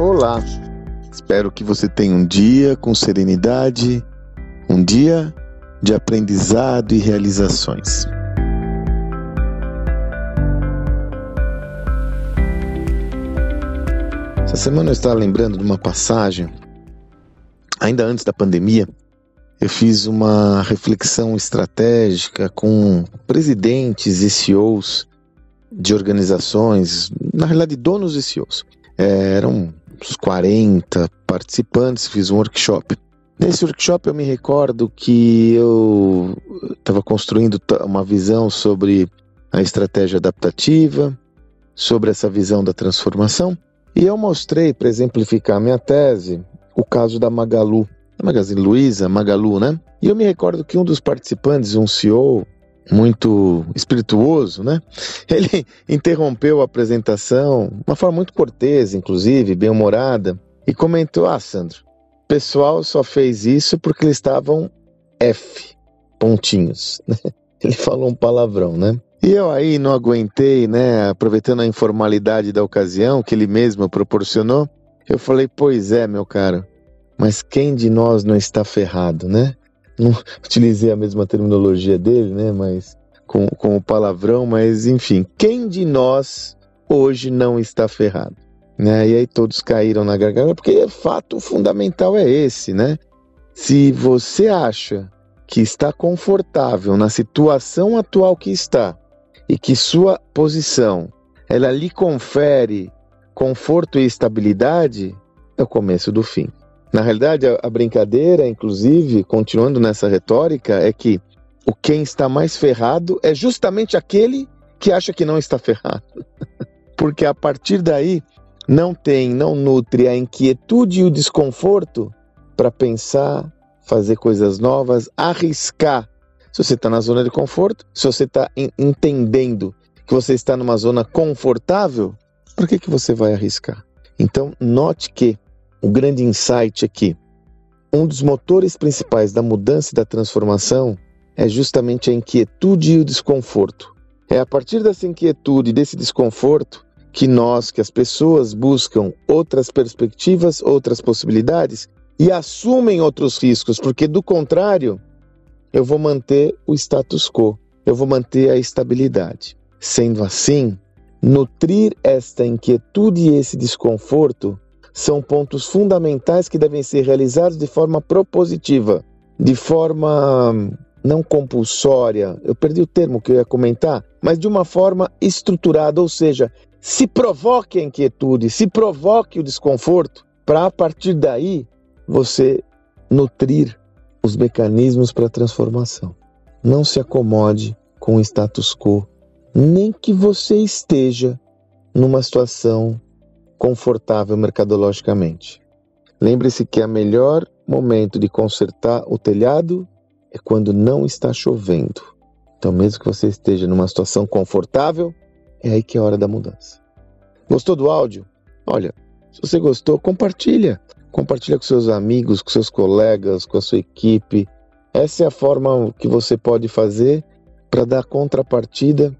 Olá! Espero que você tenha um dia com serenidade, um dia de aprendizado e realizações. Essa semana eu estava lembrando de uma passagem, ainda antes da pandemia, eu fiz uma reflexão estratégica com presidentes e CEOs de organizações, na realidade donos e CEOs. É, eram uns 40 participantes, fiz um workshop. Nesse workshop eu me recordo que eu estava construindo uma visão sobre a estratégia adaptativa, sobre essa visão da transformação, e eu mostrei, para exemplificar minha tese, o caso da Magalu, a Magazine Luiza, Magalu, né? E eu me recordo que um dos participantes, um CEO muito espirituoso, né? Ele interrompeu a apresentação, uma forma muito cortês, inclusive, bem-humorada, e comentou: Ah, Sandro, o pessoal só fez isso porque eles estavam F, pontinhos. Ele falou um palavrão, né? E eu aí não aguentei, né? Aproveitando a informalidade da ocasião que ele mesmo proporcionou, eu falei: Pois é, meu caro, mas quem de nós não está ferrado, né? Não utilizei a mesma terminologia dele, né? Mas com, com o palavrão, mas enfim, quem de nós hoje não está ferrado? Né? E aí todos caíram na garganta, porque fato fundamental é esse, né? Se você acha que está confortável na situação atual que está e que sua posição ela lhe confere conforto e estabilidade, é o começo do fim. Na realidade, a, brincadeira, inclusive, continuando nessa retórica, é que o quem está mais ferrado é justamente aquele que acha que não está ferrado. Porque a partir daí não tem, não nutre a inquietude e o desconforto para pensar, fazer coisas novas, arriscar. Se você está na zona de conforto, se você está entendendo que você está numa zona confortável, por que, que você vai arriscar? Então, note que o grande insight aqui. Um dos motores principais da mudança e da transformação é justamente a inquietude e o desconforto. É a partir dessa inquietude e desse desconforto que nós, que as pessoas buscam outras perspectivas, outras possibilidades e assumem outros riscos, porque do contrário, eu vou manter o status quo, eu vou manter a estabilidade. Sendo assim, nutrir esta inquietude e esse desconforto são pontos fundamentais que devem ser realizados de forma propositiva, de forma não compulsória, eu perdi o termo que eu ia comentar, mas de uma forma estruturada, ou seja, se provoque a inquietude, se provoque o desconforto, para a partir daí você nutrir os mecanismos para a transformação. Não se acomode com o status quo, nem que você esteja numa situação confortável mercadologicamente. Lembre-se que o melhor momento de consertar o telhado é quando não está chovendo. Então, mesmo que você esteja numa situação confortável, é aí que é a hora da mudança. Gostou do áudio? Olha, se você gostou, compartilha. Compartilha com seus amigos, com seus colegas, com a sua equipe. Essa é a forma que você pode fazer para dar contrapartida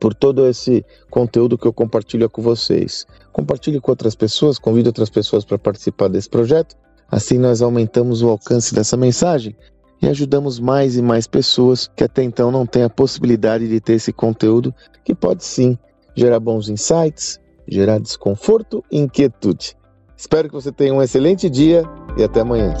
por todo esse conteúdo que eu compartilho com vocês. Compartilhe com outras pessoas, convide outras pessoas para participar desse projeto. Assim nós aumentamos o alcance dessa mensagem e ajudamos mais e mais pessoas que até então não têm a possibilidade de ter esse conteúdo que pode sim gerar bons insights, gerar desconforto e inquietude. Espero que você tenha um excelente dia e até amanhã.